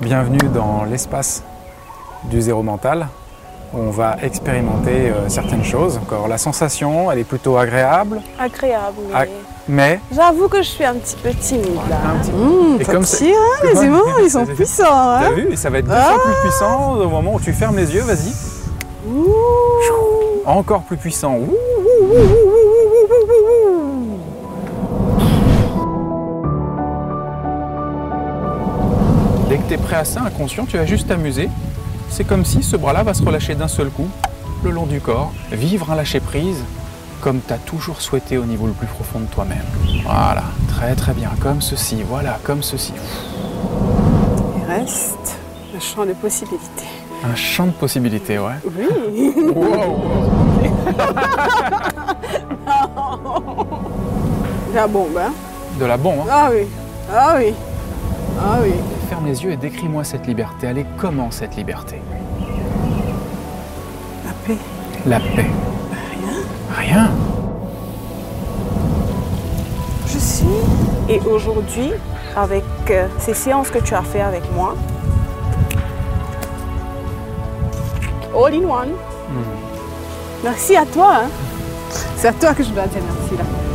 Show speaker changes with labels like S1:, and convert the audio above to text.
S1: Bienvenue dans l'espace du zéro mental. où On va expérimenter euh, certaines choses. Encore la sensation, elle est plutôt agréable,
S2: Agréable,
S1: Ah, mais
S2: j'avoue que je suis un petit peu timide là.
S1: un petit
S3: Mmh,
S1: Et comme
S3: tire, hein, les aimants, ils sont puissants.
S1: T'as
S3: Hein
S1: vu Et ça va être deux fois plus puissant au moment où tu fermes les yeux, vas-y. Encore plus puissant. Ouh. Que tu es prêt à ça, inconscient, tu vas juste t'amuser. C'est comme si ce bras-là va se relâcher d'un seul coup, le long du corps, vivre un lâcher-prise, comme tu as toujours souhaité au niveau le plus profond de toi-même. Voilà, très très bien, comme ceci, voilà, comme ceci.
S3: Il reste un champ de possibilités.
S1: Un champ de possibilités, ouais.
S3: Oui. La bombe, hein
S1: De la bombe, hein.
S3: Ah oui. Ah oui. Ah oui.
S1: Ferme les yeux et décris-moi cette liberté. Elle est comment cette liberté
S3: La paix.
S1: La paix. Rien. Rien
S3: Je suis.
S2: Et aujourd'hui, avec euh, ces séances que tu as fait avec moi, all in one. Merci à toi. Hein.
S3: C'est à toi que je dois dire merci là.